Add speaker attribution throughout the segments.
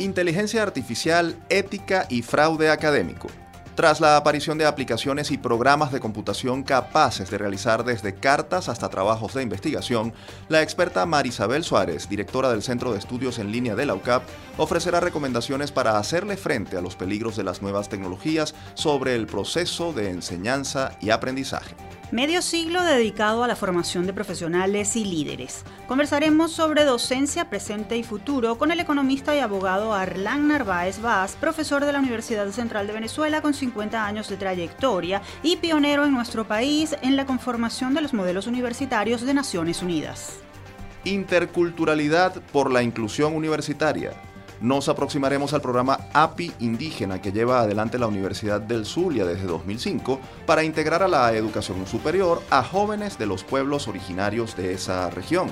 Speaker 1: Inteligencia artificial, ética y fraude académico. Tras la aparición de aplicaciones y programas de computación capaces de realizar desde cartas hasta trabajos de investigación, la experta Marisabel Suárez, directora del Centro de Estudios en Línea de la UCAP, ofrecerá recomendaciones para hacerle frente a los peligros de las nuevas tecnologías sobre el proceso de enseñanza y aprendizaje.
Speaker 2: Medio siglo dedicado a la formación de profesionales y líderes. Conversaremos sobre docencia presente y futuro con el economista y abogado Arlán Narváez Vaz, profesor de la Universidad Central de Venezuela con 50 años de trayectoria y pionero en nuestro país en la conformación de los modelos universitarios de Naciones Unidas.
Speaker 1: Interculturalidad por la inclusión universitaria nos aproximaremos al programa API Indígena que lleva adelante la Universidad del Zulia desde 2005 para integrar a la educación superior a jóvenes de los pueblos originarios de esa región.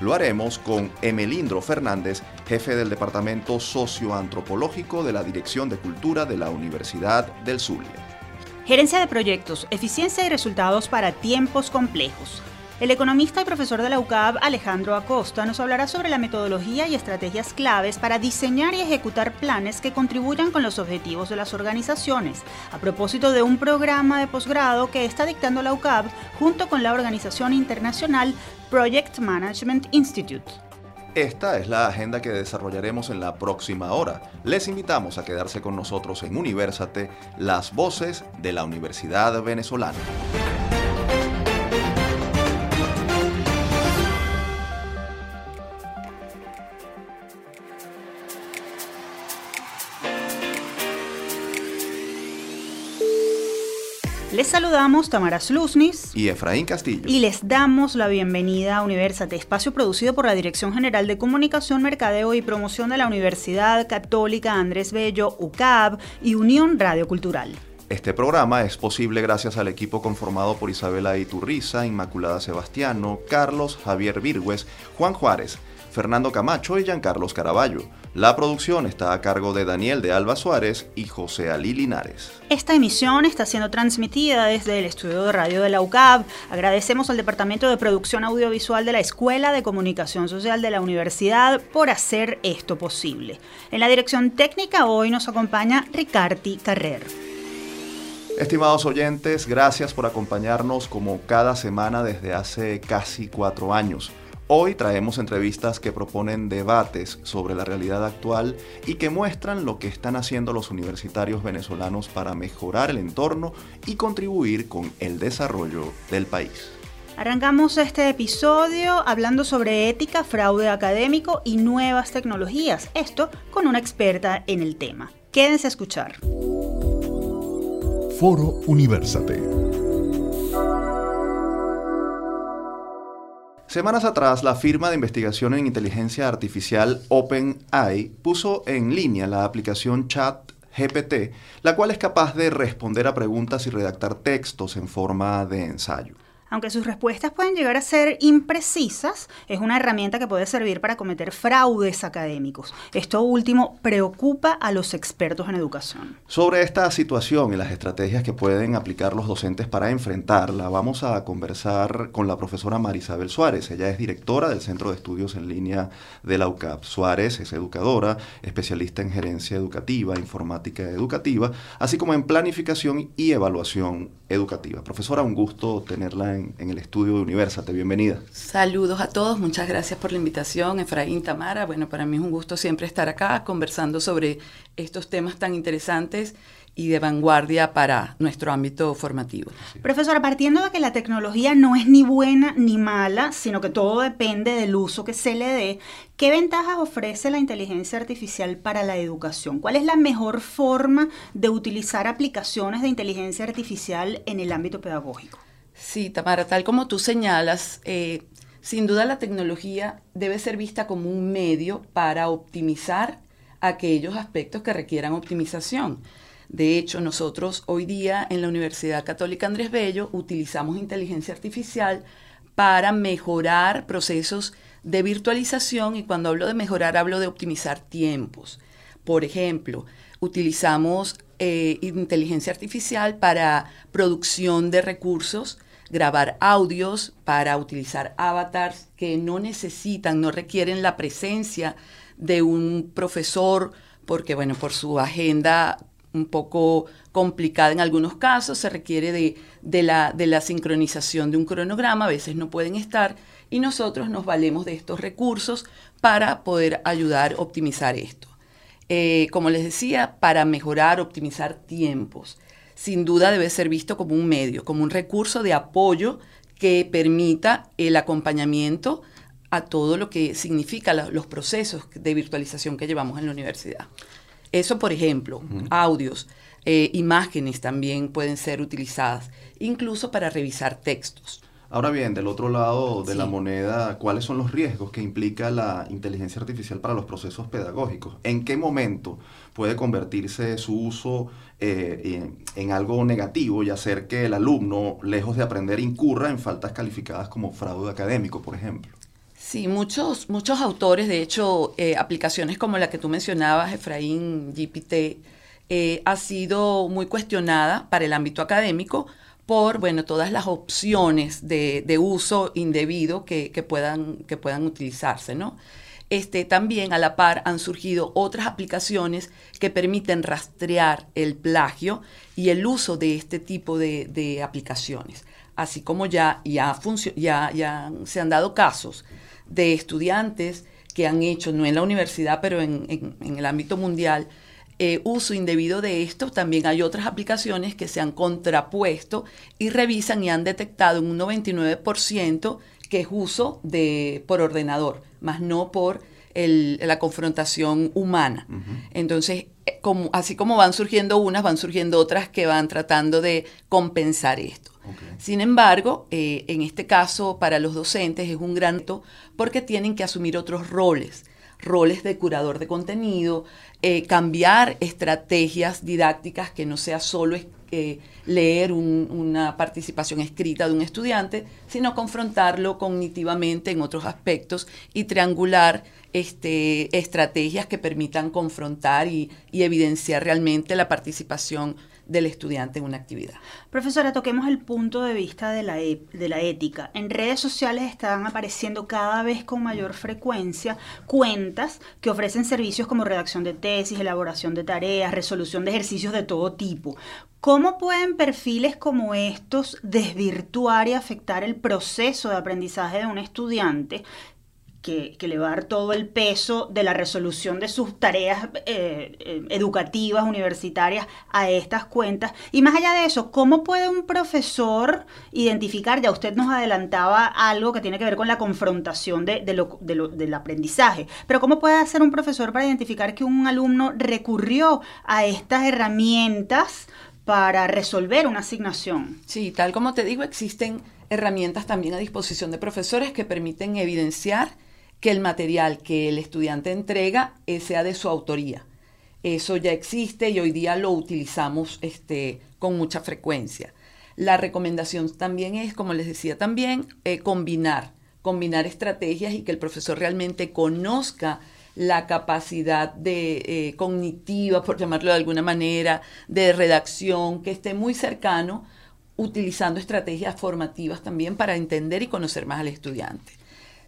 Speaker 1: Lo haremos con Emelindro Fernández, jefe del Departamento Socioantropológico de la Dirección de Cultura de la Universidad del Zulia.
Speaker 2: Gerencia de proyectos, eficiencia y resultados para tiempos complejos. El economista y profesor de la UCAB, Alejandro Acosta, nos hablará sobre la metodología y estrategias claves para diseñar y ejecutar planes que contribuyan con los objetivos de las organizaciones, a propósito de un programa de posgrado que está dictando la UCAB junto con la organización internacional Project Management Institute.
Speaker 1: Esta es la agenda que desarrollaremos en la próxima hora. Les invitamos a quedarse con nosotros en Universate, las voces de la Universidad Venezolana.
Speaker 2: Les saludamos Tamara Slusnis
Speaker 1: y Efraín Castillo.
Speaker 2: Y les damos la bienvenida a Universate, espacio producido por la Dirección General de Comunicación, Mercadeo y Promoción de la Universidad Católica Andrés Bello, UCAB y Unión Radio Cultural.
Speaker 1: Este programa es posible gracias al equipo conformado por Isabela Iturriza, Inmaculada Sebastiano, Carlos Javier Virgües, Juan Juárez, Fernando Camacho y Giancarlos Caraballo. La producción está a cargo de Daniel de Alba Suárez y José Ali Linares.
Speaker 2: Esta emisión está siendo transmitida desde el estudio de radio de la UCAB. Agradecemos al Departamento de Producción Audiovisual de la Escuela de Comunicación Social de la Universidad por hacer esto posible. En la dirección técnica hoy nos acompaña Ricardi Carrer.
Speaker 1: Estimados oyentes, gracias por acompañarnos como cada semana desde hace casi cuatro años. Hoy traemos entrevistas que proponen debates sobre la realidad actual y que muestran lo que están haciendo los universitarios venezolanos para mejorar el entorno y contribuir con el desarrollo del país.
Speaker 2: Arrancamos este episodio hablando sobre ética, fraude académico y nuevas tecnologías. Esto con una experta en el tema. Quédense a escuchar.
Speaker 3: Foro Universate.
Speaker 1: Semanas atrás, la firma de investigación en inteligencia artificial OpenAI puso en línea la aplicación Chat GPT, la cual es capaz de responder a preguntas y redactar textos en forma de ensayo.
Speaker 2: Aunque sus respuestas pueden llegar a ser imprecisas, es una herramienta que puede servir para cometer fraudes académicos. Esto último preocupa a los expertos en educación.
Speaker 1: Sobre esta situación y las estrategias que pueden aplicar los docentes para enfrentarla, vamos a conversar con la profesora Marisabel Suárez. Ella es directora del Centro de Estudios en Línea de la UCAP. Suárez es educadora, especialista en gerencia educativa, informática educativa, así como en planificación y evaluación educativa. Profesora, un gusto tenerla en, el estudio de Universate. Bienvenida.
Speaker 4: Saludos a todos, muchas gracias por la invitación, Efraín Tamara. Bueno, para mí es un gusto siempre estar acá conversando sobre estos temas tan interesantes y de vanguardia para nuestro ámbito formativo.
Speaker 2: Profesora, partiendo de que la tecnología no es ni buena ni mala, sino que todo depende del uso que se le dé, ¿qué ventajas ofrece la inteligencia artificial para la educación? ¿Cuál es la mejor forma de utilizar aplicaciones de inteligencia artificial en el ámbito pedagógico?
Speaker 4: Sí, Tamara, tal como tú señalas, eh, sin duda la tecnología debe ser vista como un medio para optimizar aquellos aspectos que requieran optimización. De hecho, nosotros hoy día en la Universidad Católica Andrés Bello utilizamos inteligencia artificial para mejorar procesos de virtualización y cuando hablo de mejorar hablo de optimizar tiempos. Por ejemplo, utilizamos eh, inteligencia artificial para producción de recursos, grabar audios, para utilizar avatars que no necesitan, no requieren la presencia de un profesor porque bueno, por su agenda un poco complicada en algunos casos, se requiere de, la, de la sincronización de un cronograma, a veces no pueden estar, y nosotros nos valemos de estos recursos para poder ayudar a optimizar esto. Eh, como les decía, para mejorar, optimizar tiempos. Sin duda debe ser visto como un medio, como un recurso de apoyo que permita el acompañamiento a todo lo que significa los procesos de virtualización que llevamos en la universidad. Eso, por ejemplo, audios, eh, imágenes también pueden ser utilizadas, incluso para revisar textos.
Speaker 1: Ahora bien, del otro lado de la moneda, ¿cuáles son los riesgos que implica la inteligencia artificial para los procesos pedagógicos? ¿En qué momento puede convertirse su uso eh, en, algo negativo y hacer que el alumno, lejos de aprender, incurra en faltas calificadas como fraude académico, por ejemplo?
Speaker 4: Sí, muchos, muchos autores, de hecho, eh, aplicaciones como la que tú mencionabas, Efraín GPT, eh, ha sido muy cuestionada para el ámbito académico por bueno, todas las opciones de, uso indebido que, puedan, que puedan utilizarse. ¿no? Este, también a la par han surgido otras aplicaciones que permiten rastrear el plagio y el uso de este tipo de, aplicaciones. Así como ya, ya, se han dado casos de estudiantes que han hecho, no en la universidad, pero en el ámbito mundial, eh, uso indebido de esto, también hay otras aplicaciones que se han contrapuesto y revisan y han detectado un 99% que es uso de, por ordenador, más no por la confrontación humana. Entonces, eh, como, así como van surgiendo unas, van surgiendo otras que van tratando de compensar esto. Sin embargo, eh, en este caso, para los docentes es un gran reto porque tienen que asumir otros roles roles de curador de contenido, eh, cambiar estrategias didácticas que no sea solo leer una participación escrita de un estudiante, sino confrontarlo cognitivamente en otros aspectos y triangular este, estrategias que permitan confrontar y evidenciar realmente la participación del estudiante en una actividad.
Speaker 2: Profesora, toquemos el punto de vista de la, e, de la ética. En redes sociales están apareciendo cada vez con mayor frecuencia cuentas que ofrecen servicios como redacción de tesis, elaboración de tareas, resolución de ejercicios de todo tipo. ¿Cómo pueden perfiles como estos desvirtuar y afectar el proceso de aprendizaje de un estudiante que, le a dar todo el peso de la resolución de sus tareas eh, eh, educativas, universitarias, a estas cuentas. Y más allá de eso, ¿cómo puede un profesor identificar, ya usted nos adelantaba algo que tiene que ver con la confrontación de, del aprendizaje, pero ¿cómo puede hacer un profesor para identificar que un alumno recurrió a estas herramientas para resolver una asignación?
Speaker 4: Sí, tal como te digo, existen herramientas también a disposición de profesores que permiten evidenciar que el material que el estudiante entrega eh, sea de su autoría. Eso ya existe y hoy día lo utilizamos este, con mucha frecuencia. La recomendación también es, como les decía también, eh, combinar, combinar estrategias y que el profesor realmente conozca la capacidad de eh, cognitiva, por llamarlo de alguna manera, de redacción, que esté muy cercano, utilizando estrategias formativas también para entender y conocer más al estudiante.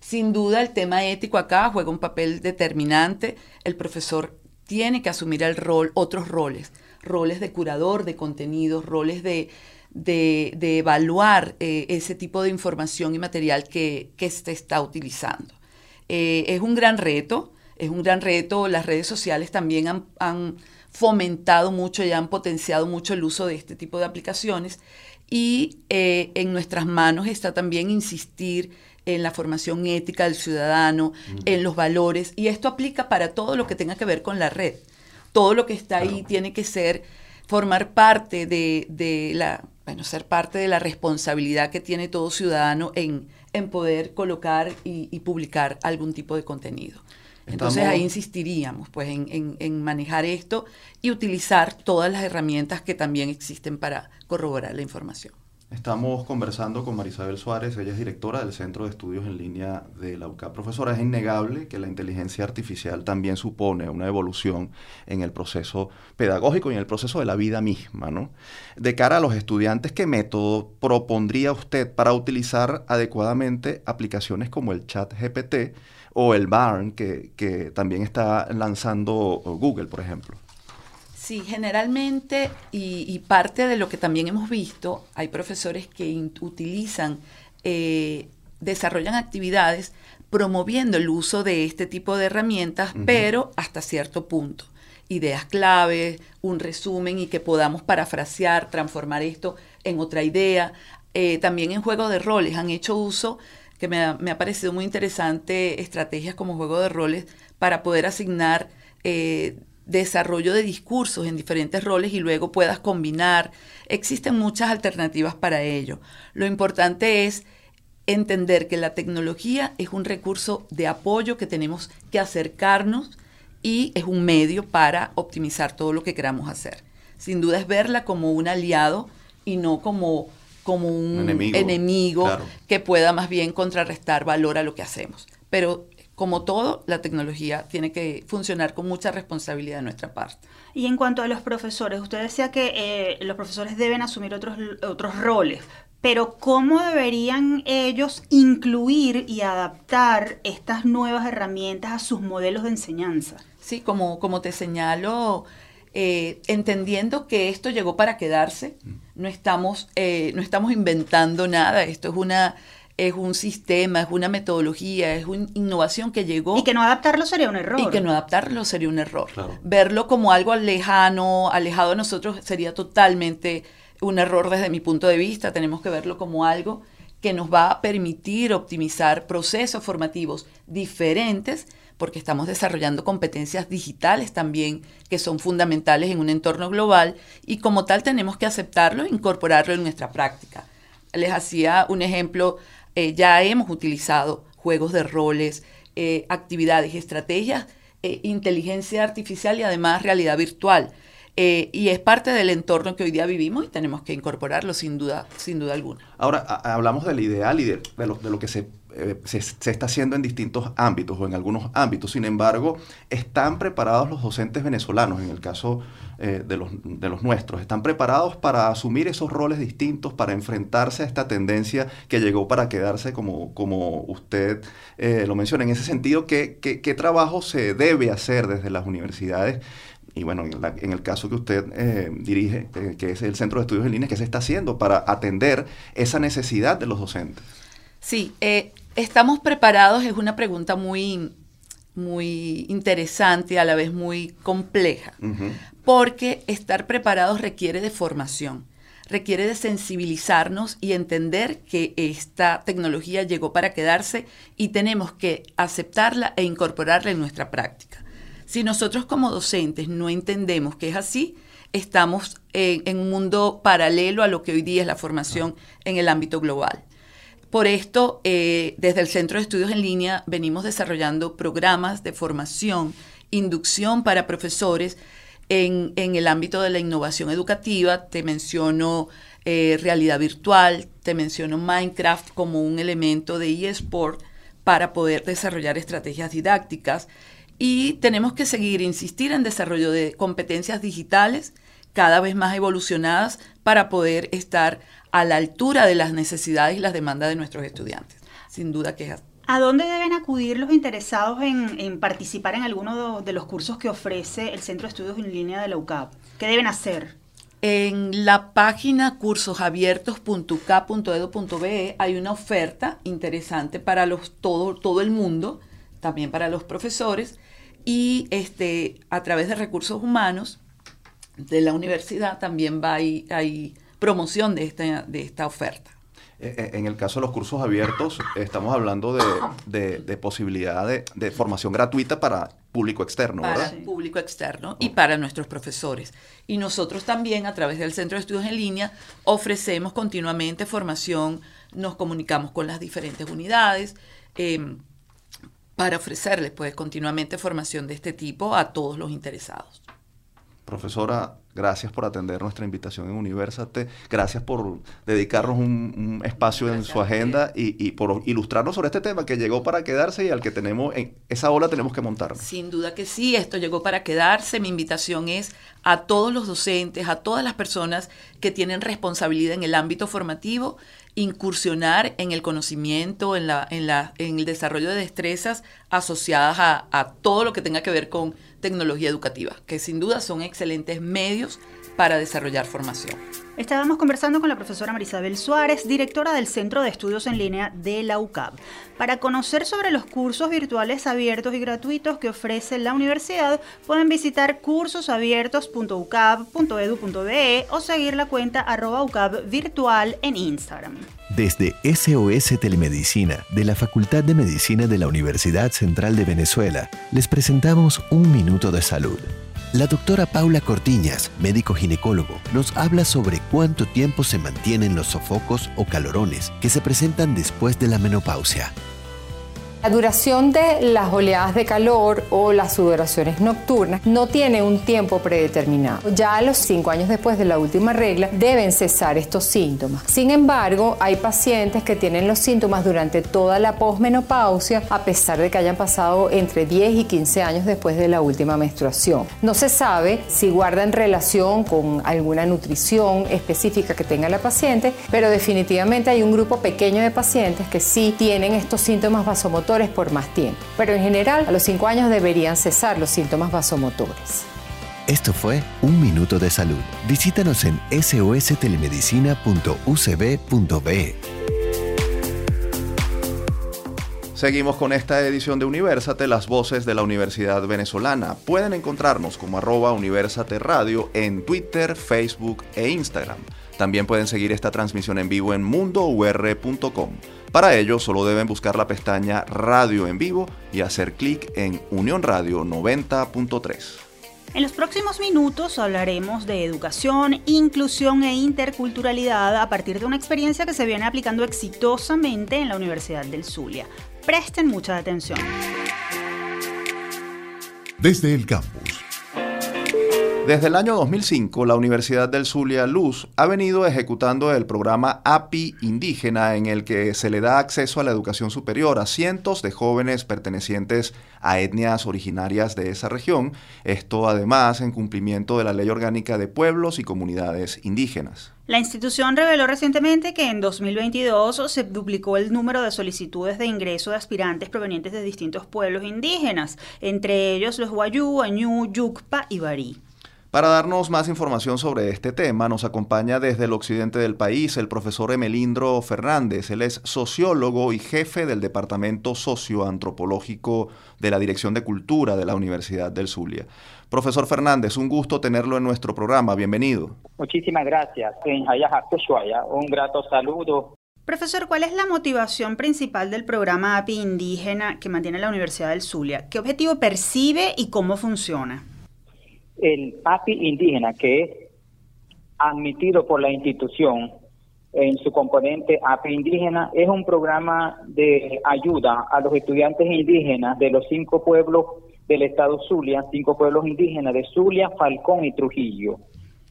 Speaker 4: Sin duda el tema ético acá juega un papel determinante. El profesor tiene que asumir el rol, otros roles, roles de curador de contenidos, roles de, de, evaluar eh, ese tipo de información y material que, que se está utilizando. Eh, es un gran reto, es un gran reto. Las redes sociales también han, han fomentado mucho y han potenciado mucho el uso de este tipo de aplicaciones y eh, en nuestras manos está también insistir en la formación ética del ciudadano, en los valores, y esto aplica para todo lo que tenga que ver con la red. Todo lo que está ahí tiene que ser, formar parte de, la, bueno, ser parte de la responsabilidad que tiene todo ciudadano en, en poder colocar y, publicar algún tipo de contenido. Entonces ahí insistiríamos pues en, en, manejar esto y utilizar todas las herramientas que también existen para corroborar la información.
Speaker 1: Estamos conversando con Marisabel Suárez, ella es directora del Centro de Estudios en Línea de la UCA. Profesora, es innegable que la inteligencia artificial también supone una evolución en el proceso pedagógico y en el proceso de la vida misma, ¿no? De cara a los estudiantes, ¿qué método propondría usted para utilizar adecuadamente aplicaciones como el chat GPT o el BARN que, que también está lanzando Google, por ejemplo?
Speaker 4: Sí, generalmente, y, parte de lo que también hemos visto, hay profesores que utilizan, eh, desarrollan actividades promoviendo el uso de este tipo de herramientas, pero hasta cierto punto. Ideas claves, un resumen y que podamos parafrasear, transformar esto en otra idea. Eh, también en juego de roles han hecho uso, que me ha, me ha parecido muy interesante, estrategias como juego de roles para poder asignar eh, desarrollo de discursos en diferentes roles y luego puedas combinar. Existen muchas alternativas para ello. Lo importante es entender que la tecnología es un recurso de apoyo que tenemos que acercarnos y es un medio para optimizar todo lo que queramos hacer. Sin duda es verla como un aliado y no como, como un, enemigo, que pueda más bien contrarrestar valor a lo que hacemos. Pero como todo, la tecnología tiene que funcionar con mucha responsabilidad de nuestra parte.
Speaker 2: Y en cuanto a los profesores, usted decía que eh, los profesores deben asumir otros, otros roles, pero ¿cómo deberían ellos incluir y adaptar estas nuevas herramientas a sus modelos de enseñanza?
Speaker 4: Sí, como, como te señalo, eh, entendiendo que esto llegó para quedarse, mm. no estamos, eh, no estamos inventando nada, esto es una es un sistema, es una metodología, es una innovación que llegó.
Speaker 2: Y que no adaptarlo sería un error.
Speaker 4: Y que no adaptarlo sería un error. Verlo como algo lejano, alejado de nosotros, sería totalmente un error desde mi punto de vista. Tenemos que verlo como algo que nos va a permitir optimizar procesos formativos diferentes, porque estamos desarrollando competencias digitales también que son fundamentales en un entorno global y como tal tenemos que aceptarlo e incorporarlo en nuestra práctica. Les hacía un ejemplo eh, ya hemos utilizado juegos de roles, eh, actividades, estrategias, eh, inteligencia artificial y además realidad virtual. y es parte del entorno que hoy día vivimos y tenemos que incorporarlo sin duda, sin duda alguna.
Speaker 1: Ahora, hablamos del ideal y de, lo, de lo, que se se, está haciendo en distintos ámbitos o en algunos ámbitos. Sin embargo, están preparados los docentes venezolanos, en el caso eh, de, los, de, los, nuestros, están preparados para asumir esos roles distintos, para enfrentarse a esta tendencia que llegó para quedarse, como, como usted eh, lo menciona. En ese sentido, ¿qué, ¿qué, trabajo se debe hacer desde las universidades? y bueno, en, el caso que usted dirige, que es el Centro de Estudios en Línea, ¿qué se está haciendo para atender esa necesidad de los docentes?
Speaker 4: Sí, eh, ¿Estamos preparados? Es una pregunta muy, muy interesante y a la vez muy compleja, porque estar preparados requiere de formación, requiere de sensibilizarnos y entender que esta tecnología llegó para quedarse y tenemos que aceptarla e incorporarla en nuestra práctica. Si nosotros como docentes no entendemos que es así, estamos en un mundo paralelo a lo que hoy día es la formación en el ámbito global. Por esto, eh, desde el Centro de Estudios en Línea venimos desarrollando programas de formación, inducción para profesores en, el ámbito de la innovación educativa. Te menciono eh, realidad virtual, te menciono Minecraft como un elemento de eSport para poder desarrollar estrategias didácticas. Y tenemos que seguir, insistir en desarrollo de competencias digitales cada vez más evolucionadas para poder estar a la altura de las necesidades y las demandas de nuestros estudiantes. Sin duda que es
Speaker 2: ¿A dónde deben acudir los interesados en, participar en alguno de los cursos que ofrece el Centro de Estudios en Línea de la UCAP? ¿Qué deben hacer?
Speaker 4: En la página cursosabiertos.ucap.edu.be hay una oferta interesante para los, todo, todo el mundo, también para los profesores, y este, a través de recursos humanos de la universidad también va ahí, hay promoción de esta, de esta oferta.
Speaker 1: Eh, eh, en el caso de los cursos abiertos, estamos hablando de, posibilidad de, formación gratuita para público externo,
Speaker 4: ¿verdad? Para público externo y para nuestros profesores. Y nosotros también, a través del Centro de Estudios en Línea, ofrecemos continuamente formación, nos comunicamos con las diferentes unidades em, para ofrecerles pues, continuamente formación de este tipo a todos los interesados.
Speaker 1: Profesora, gracias por atender nuestra invitación en Universate, gracias por dedicarnos un, espacio en su agenda y, por ilustrarnos sobre este tema que llegó para quedarse y al que tenemos, en esa ola tenemos que montar.
Speaker 4: Sin duda que sí, esto llegó para quedarse. Mi invitación es a todos los docentes, a todas las personas que tienen responsabilidad en el ámbito formativo, incursionar en el conocimiento, en, la, en, la, en el desarrollo de destrezas asociadas a, a todo lo que tenga que ver con tecnología educativa, que sin duda son excelentes medios para desarrollar formación.
Speaker 2: Estábamos conversando con la profesora Marisabel Suárez, directora del Centro de Estudios en Línea de la UCAB, para conocer sobre los cursos virtuales abiertos y gratuitos que ofrece la universidad. Pueden visitar cursosabiertos.ucab.edu.be o seguir la cuenta arroba UCAB virtual en Instagram.
Speaker 3: Desde SOS Telemedicina de la Facultad de Medicina de la Universidad Central de Venezuela, les presentamos Un Minuto de Salud la doctora Paula Cortiñas, médico ginecólogo, nos habla sobre cuánto tiempo se mantienen los sofocos o calorones que se presentan después de la menopausia.
Speaker 5: La duración de las oleadas de calor o las sudoraciones nocturnas no tiene un tiempo predeterminado. Ya a los cinco años después de la última regla deben cesar estos síntomas. Sin embargo, hay pacientes que tienen los síntomas durante toda la posmenopausia a pesar de que hayan pasado entre 10 y 15 años después de la última menstruación. No se sabe si guardan relación con alguna nutrición específica que tenga la paciente, pero definitivamente hay un grupo pequeño de pacientes que sí tienen estos síntomas vasomotores por más tiempo, pero en general a los 5 años deberían cesar los síntomas vasomotores.
Speaker 3: Esto fue Un Minuto de Salud. Visítanos en sostelemedicina.ucb.be.
Speaker 1: Seguimos con esta edición de Universate, las voces de la Universidad Venezolana. Pueden encontrarnos como arroba Universate Radio en Twitter, Facebook e Instagram. También pueden seguir esta transmisión en vivo en mundour.com. Para ello, solo deben buscar la pestaña Radio en vivo y hacer clic en Unión Radio 90.3.
Speaker 2: En los próximos minutos hablaremos de educación, inclusión e interculturalidad a partir de una experiencia que se viene aplicando exitosamente en la Universidad del Zulia. Presten mucha atención.
Speaker 3: Desde el campus.
Speaker 1: Desde el año 2005, la Universidad del Zulia Luz ha venido ejecutando el programa API Indígena en el que se le da acceso a la educación superior a cientos de jóvenes pertenecientes a etnias originarias de esa región, esto además en cumplimiento de la Ley Orgánica de Pueblos y Comunidades Indígenas.
Speaker 2: La institución reveló recientemente que en 2022 se duplicó el número de solicitudes de ingreso de aspirantes provenientes de distintos pueblos indígenas, entre ellos los Guayú, Añú, Yucpa y Barí.
Speaker 1: Para darnos más información sobre este tema, nos acompaña desde el occidente del país el profesor Emelindro Fernández. Él es sociólogo y jefe del Departamento Socioantropológico de la Dirección de Cultura de la Universidad del Zulia. Profesor Fernández, un gusto tenerlo en nuestro programa. Bienvenido.
Speaker 6: Muchísimas gracias. Un grato saludo
Speaker 2: Profesor, ¿cuál es la motivación principal del programa API indígena que mantiene la Universidad del Zulia? ¿Qué objetivo percibe y cómo funciona?
Speaker 6: El API indígena, que es admitido por la institución en su componente API indígena, es un programa de ayuda a los estudiantes indígenas de los cinco pueblos del estado Zulia, cinco pueblos indígenas de Zulia, Falcón y Trujillo,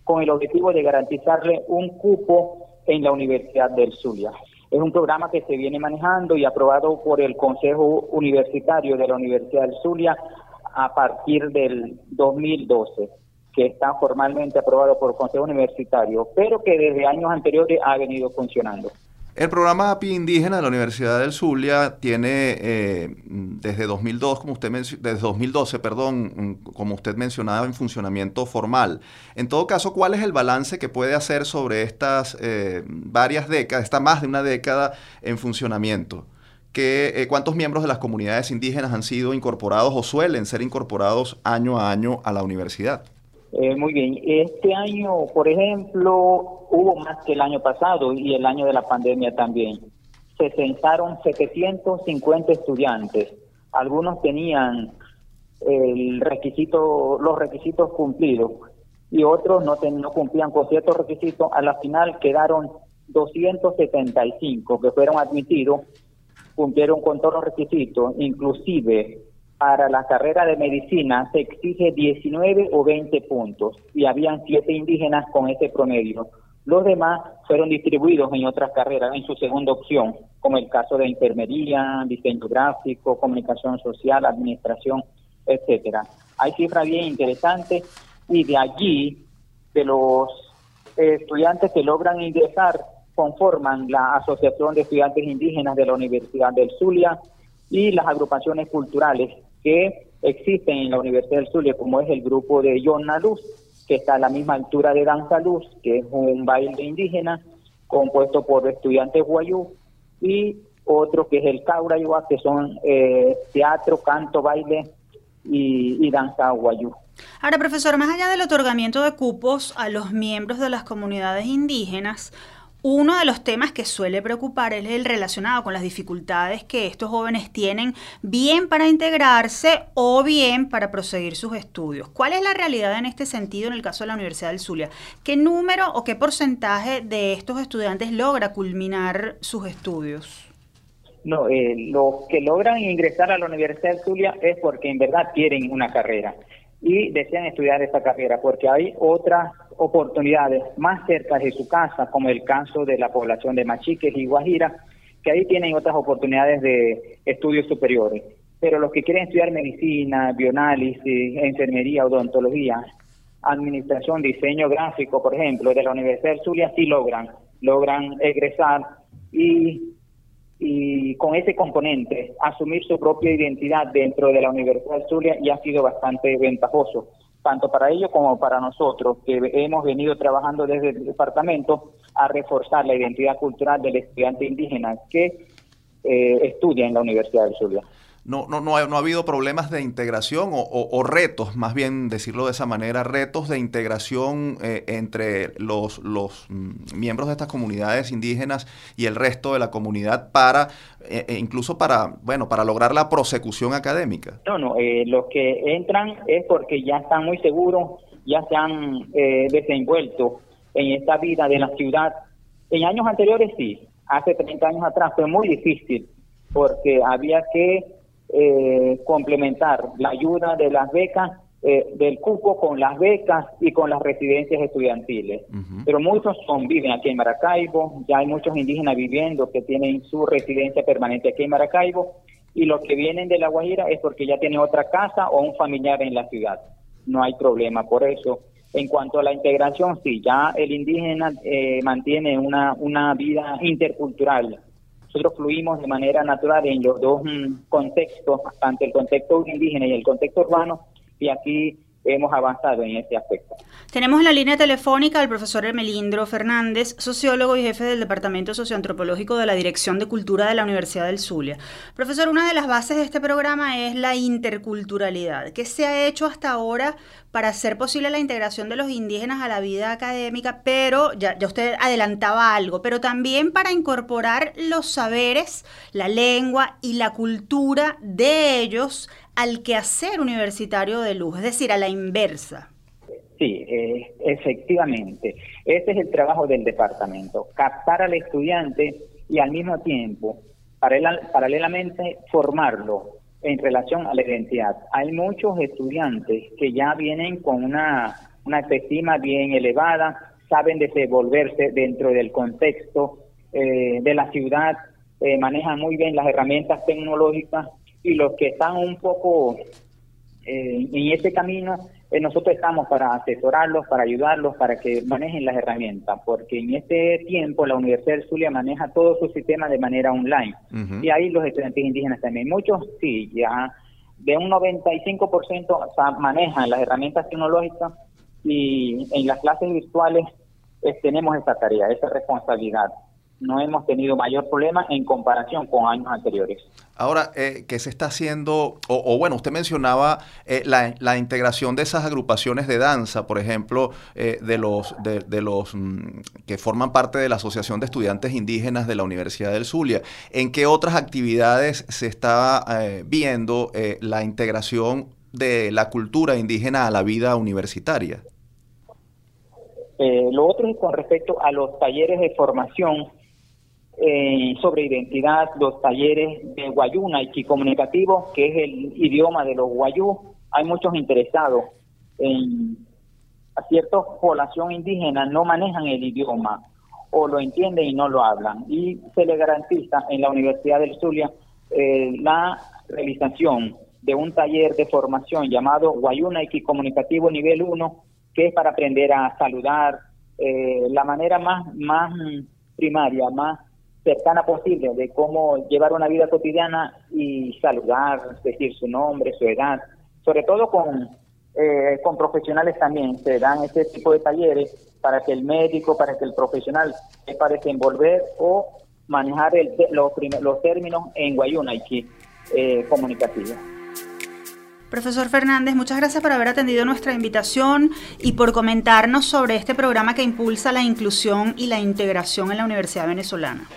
Speaker 6: con el objetivo de garantizarle un cupo en la Universidad del Zulia. Es un programa que se viene manejando y aprobado por el Consejo Universitario de la Universidad del Zulia a partir del 2012, que está formalmente aprobado por el Consejo Universitario, pero que desde años anteriores ha venido funcionando.
Speaker 1: El programa API indígena de la Universidad del Zulia tiene eh, desde 2002, como usted desde 2012, perdón, como usted mencionaba, en funcionamiento formal. En todo caso, ¿cuál es el balance que puede hacer sobre estas eh, varias décadas, esta más de una década en funcionamiento? Que, eh, cuántos miembros de las comunidades indígenas han sido incorporados o suelen ser incorporados año a año a la universidad.
Speaker 6: Eh, muy bien. Este año, por ejemplo, hubo más que el año pasado y el año de la pandemia también. Se censaron 750 estudiantes. Algunos tenían el requisito, los requisitos cumplidos y otros no, no cumplían con ciertos requisitos. A la final quedaron 275 que fueron admitidos cumplieron con todos los requisitos, inclusive para la carrera de medicina se exige 19 o 20 puntos y habían siete indígenas con ese promedio. Los demás fueron distribuidos en otras carreras, en su segunda opción, como el caso de enfermería, diseño gráfico, comunicación social, administración, etcétera. Hay cifras bien interesantes y de allí, de los estudiantes que logran ingresar, conforman la Asociación de Estudiantes Indígenas de la Universidad del Zulia y las agrupaciones culturales que existen en la Universidad del Zulia, como es el grupo de Yonna Luz, que está a la misma altura de Danza Luz, que es un baile indígena compuesto por estudiantes guayú, y otro que es el Caurayua, que son eh, teatro, canto, baile y, y danza guayú.
Speaker 2: Ahora, profesor, más allá del otorgamiento de cupos a los miembros de las comunidades indígenas, uno de los temas que suele preocupar es el relacionado con las dificultades que estos jóvenes tienen, bien para integrarse o bien para proseguir sus estudios. ¿Cuál es la realidad en este sentido en el caso de la Universidad del Zulia? ¿Qué número o qué porcentaje de estos estudiantes logra culminar sus estudios?
Speaker 6: No, eh, los que logran ingresar a la Universidad del Zulia es porque en verdad quieren una carrera y desean estudiar esta carrera, porque hay otras oportunidades más cerca de su casa, como el caso de la población de Machiques y Guajira, que ahí tienen otras oportunidades de estudios superiores. Pero los que quieren estudiar medicina, bioanálisis, enfermería, odontología, administración, diseño gráfico, por ejemplo, de la Universidad del Zulia, sí logran, logran egresar y y con ese componente asumir su propia identidad dentro de la Universidad de Zulia y ha sido bastante ventajoso, tanto para ellos como para nosotros, que hemos venido trabajando desde el departamento a reforzar la identidad cultural del estudiante indígena que eh, estudia en la Universidad de Zulia
Speaker 1: no, no, no, ha, no ha habido problemas de integración o, retos, más bien decirlo de esa manera, retos de integración eh, entre los, los mm, miembros de estas comunidades indígenas y el resto de la comunidad para, eh, e incluso para, bueno, para lograr la prosecución académica.
Speaker 6: No, no, eh, los que entran es porque ya están muy seguros, ya se han desenvuelto en esta vida de la ciudad. En años anteriores sí, hace 30 años atrás fue muy difícil porque había que eh, complementar la ayuda de las becas eh, del cupo con las becas y con las residencias estudiantiles. Pero muchos son, viven aquí en Maracaibo, ya hay muchos indígenas viviendo que tienen su residencia permanente aquí en Maracaibo, y los que vienen de La Guajira es porque ya tienen otra casa o un familiar en la ciudad. No hay problema por eso. En cuanto a la integración, sí, ya el indígena eh, mantiene una, una vida intercultural nosotros fluimos de manera natural en los dos mm, contextos, tanto el contexto indígena y el contexto urbano, y aquí hemos avanzado en este aspecto.
Speaker 2: Tenemos en la línea telefónica al profesor Emelindro Fernández, sociólogo y jefe del Departamento Socioantropológico de la Dirección de Cultura de la Universidad del Zulia. Profesor, una de las bases de este programa es la interculturalidad. ¿Qué se ha hecho hasta ahora para hacer posible la integración de los indígenas a la vida académica? Pero, ya usted adelantaba algo, pero también para incorporar los saberes, la lengua y la cultura de ellos al quehacer universitario de luz, es decir, a la inversa.
Speaker 6: Sí, eh, efectivamente. Ese es el trabajo del departamento, captar al estudiante y al mismo tiempo, paralelamente, formarlo en relación a la identidad. Hay muchos estudiantes que ya vienen con una, una estima bien elevada, saben desenvolverse dentro del contexto eh, de la ciudad, eh, manejan muy bien las herramientas tecnológicas y los que están un poco eh, en ese camino, eh, nosotros estamos para asesorarlos, para ayudarlos, para que manejen las herramientas, porque en este tiempo la Universidad de Zulia maneja todo su sistema de manera online. Y ahí los estudiantes indígenas también. Muchos sí, ya de un 95% manejan las herramientas tecnológicas y en las clases virtuales eh, tenemos esa tarea, esa responsabilidad no hemos tenido mayor problema en comparación con años anteriores.
Speaker 1: Ahora, eh, ¿qué se está haciendo? O, bueno, usted mencionaba eh, la, integración de esas agrupaciones de danza, por ejemplo, eh, de los, de, los mm, que forman parte de la Asociación de Estudiantes Indígenas de la Universidad del Zulia. ¿En qué otras actividades se está viendo la integración de la cultura indígena a la vida universitaria?
Speaker 6: lo otro es con respecto a los talleres de formación eh, sobre identidad, los talleres de y comunicativo, que es el idioma de los guayú. Hay muchos interesados en a cierta población indígena no manejan el idioma o lo entienden y no lo hablan. Y se le garantiza en la Universidad del Zulia eh, la realización de un taller de formación llamado Guayunaiki Comunicativo Nivel 1, que es para aprender a saludar eh, la manera más, más primaria, más cercana posible de cómo llevar una vida cotidiana y saludar, decir su nombre, su edad, sobre todo con, eh, con profesionales también, se dan este tipo de talleres para que el médico, para que el profesional sepa desenvolver o manejar el, los, los términos en Guayunaiki eh, comunicativo.
Speaker 2: Profesor Fernández, muchas gracias por haber atendido nuestra invitación y por comentarnos sobre este programa que impulsa la inclusión y la integración en la Universidad Venezolana.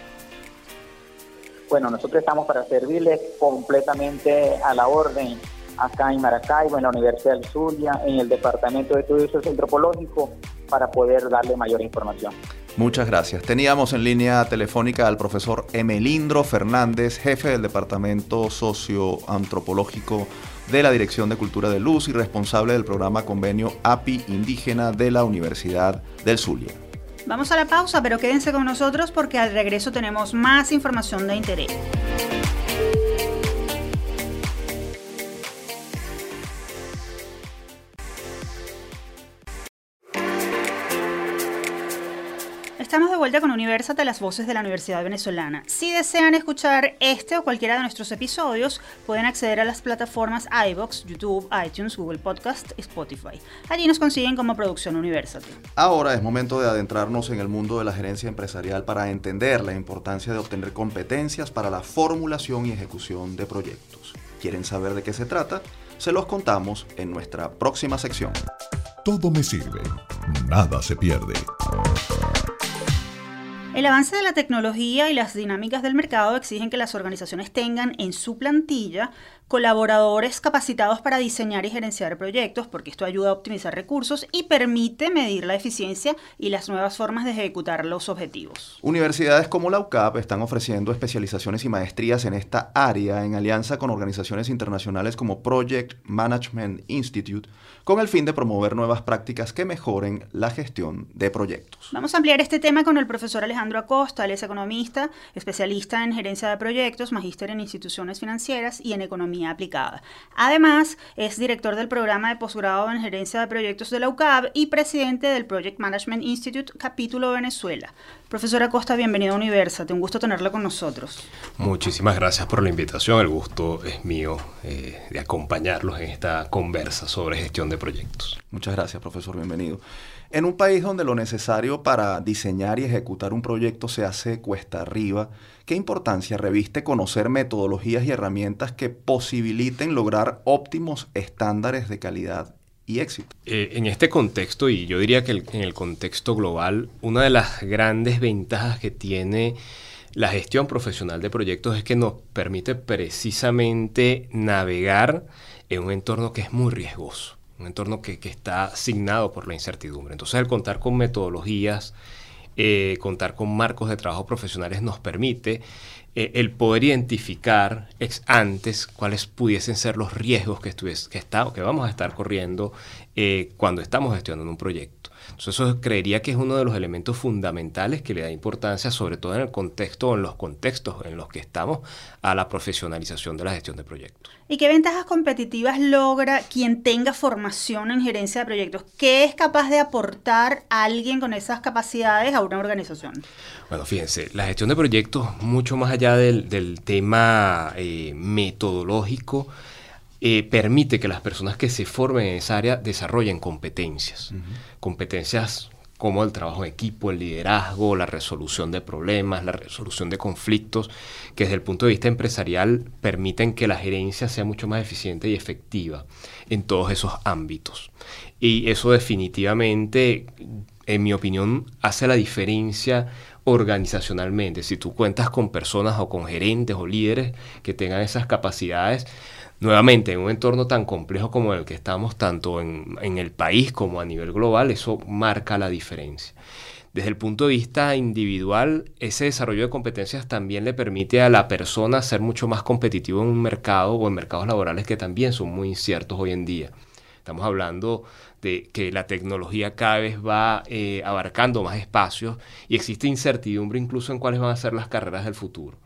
Speaker 6: Bueno, nosotros estamos para servirles completamente a la orden acá en Maracaibo, en la Universidad del Zulia, en el Departamento de Estudios Antropológicos, para poder darle mayor información.
Speaker 1: Muchas gracias. Teníamos en línea telefónica al profesor Emelindro Fernández, jefe del Departamento Socioantropológico de la Dirección de Cultura de Luz y responsable del programa convenio API Indígena de la Universidad del Zulia.
Speaker 2: Vamos a la pausa, pero quédense con nosotros porque al regreso tenemos más información de interés. Estamos de vuelta con Universate, las voces de la Universidad Venezolana. Si desean escuchar este o cualquiera de nuestros episodios, pueden acceder a las plataformas iBox, YouTube, iTunes, Google Podcast y Spotify. Allí nos consiguen como Producción Universate.
Speaker 1: Ahora es momento de adentrarnos en el mundo de la gerencia empresarial para entender la importancia de obtener competencias para la formulación y ejecución de proyectos. ¿Quieren saber de qué se trata? Se los contamos en nuestra próxima sección.
Speaker 7: Todo me sirve, nada se pierde.
Speaker 2: El avance de la tecnología y las dinámicas del mercado exigen que las organizaciones tengan en su plantilla colaboradores capacitados para diseñar y gerenciar proyectos, porque esto ayuda a optimizar recursos y permite medir la eficiencia y las nuevas formas de ejecutar los objetivos.
Speaker 1: Universidades como la UCAP están ofreciendo especializaciones y maestrías en esta área en alianza con organizaciones internacionales como Project Management Institute, con el fin de promover nuevas prácticas que mejoren la gestión de proyectos.
Speaker 2: Vamos a ampliar este tema con el profesor Alejandro Acosta, él es economista, especialista en gerencia de proyectos, magíster en instituciones financieras y en economía aplicada. Además, es director del programa de posgrado en gerencia de proyectos de la UCAB y presidente del Project Management Institute capítulo Venezuela. Profesora Costa, bienvenido a Universate, un gusto tenerla con nosotros.
Speaker 8: Muchísimas gracias por la invitación, el gusto es mío eh, de acompañarlos en esta conversa sobre gestión de proyectos.
Speaker 1: Muchas gracias, profesor, bienvenido. En un país donde lo necesario para diseñar y ejecutar un proyecto se hace cuesta arriba, ¿qué importancia reviste conocer metodologías y herramientas que posibiliten lograr óptimos estándares de calidad y éxito?
Speaker 8: Eh, en este contexto, y yo diría que en el contexto global, una de las grandes ventajas que tiene la gestión profesional de proyectos es que nos permite precisamente navegar en un entorno que es muy riesgoso un entorno que, está asignado por la incertidumbre. Entonces, el contar con metodologías, eh, contar con marcos de trabajo profesionales nos permite eh, el poder identificar antes cuáles pudiesen ser los riesgos que, que, está, que vamos a estar corriendo eh, cuando estamos gestionando un proyecto. Entonces eso creería que es uno de los elementos fundamentales que le da importancia, sobre todo en el contexto o en los contextos en los que estamos, a la profesionalización de la gestión de proyectos.
Speaker 2: ¿Y qué ventajas competitivas logra quien tenga formación en gerencia de proyectos? ¿Qué es capaz de aportar a alguien con esas capacidades a una organización?
Speaker 8: Bueno, fíjense, la gestión de proyectos, mucho más allá del, tema eh, metodológico, eh, permite que las personas que se formen en esa área desarrollen competencias. Competencias como el trabajo en equipo, el liderazgo, la resolución de problemas, la resolución de conflictos, que desde el punto de vista empresarial permiten que la gerencia sea mucho más eficiente y efectiva en todos esos ámbitos. Y eso definitivamente, en mi opinión, hace la diferencia organizacionalmente. Si tú cuentas con personas o con gerentes o líderes que tengan esas capacidades, nuevamente, en un entorno tan complejo como el que estamos, tanto en, el país como a nivel global, eso marca la diferencia. Desde el punto de vista individual, ese desarrollo de competencias también le permite a la persona ser mucho más competitivo en un mercado o en mercados laborales que también son muy inciertos hoy en día. Estamos hablando de que la tecnología cada vez va eh, abarcando más espacios y existe incertidumbre incluso en cuáles van a ser las carreras del futuro.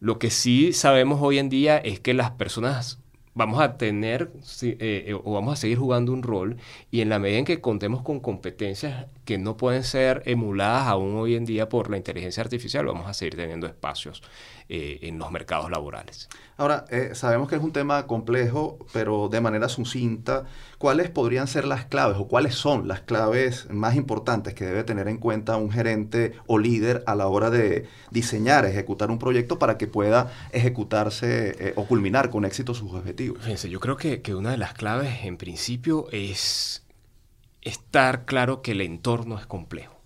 Speaker 8: Lo que sí sabemos hoy en día es que las personas vamos a tener eh, eh, o vamos a seguir jugando un rol y en la medida en que contemos con competencias que no pueden ser emuladas aún hoy en día por la inteligencia artificial, vamos a seguir teniendo espacios eh, en los mercados laborales.
Speaker 1: Ahora, sabemos que es un tema complejo, pero de manera sucinta, ¿cuáles podrían ser las claves o cuáles son las claves más importantes que debe tener en cuenta un gerente o líder a la hora de diseñar, ejecutar un proyecto para que pueda ejecutarse o culminar con éxito sus objetivos?
Speaker 8: Fíjense, yo creo que, una de las claves en principio es estar claro que el entorno es complejo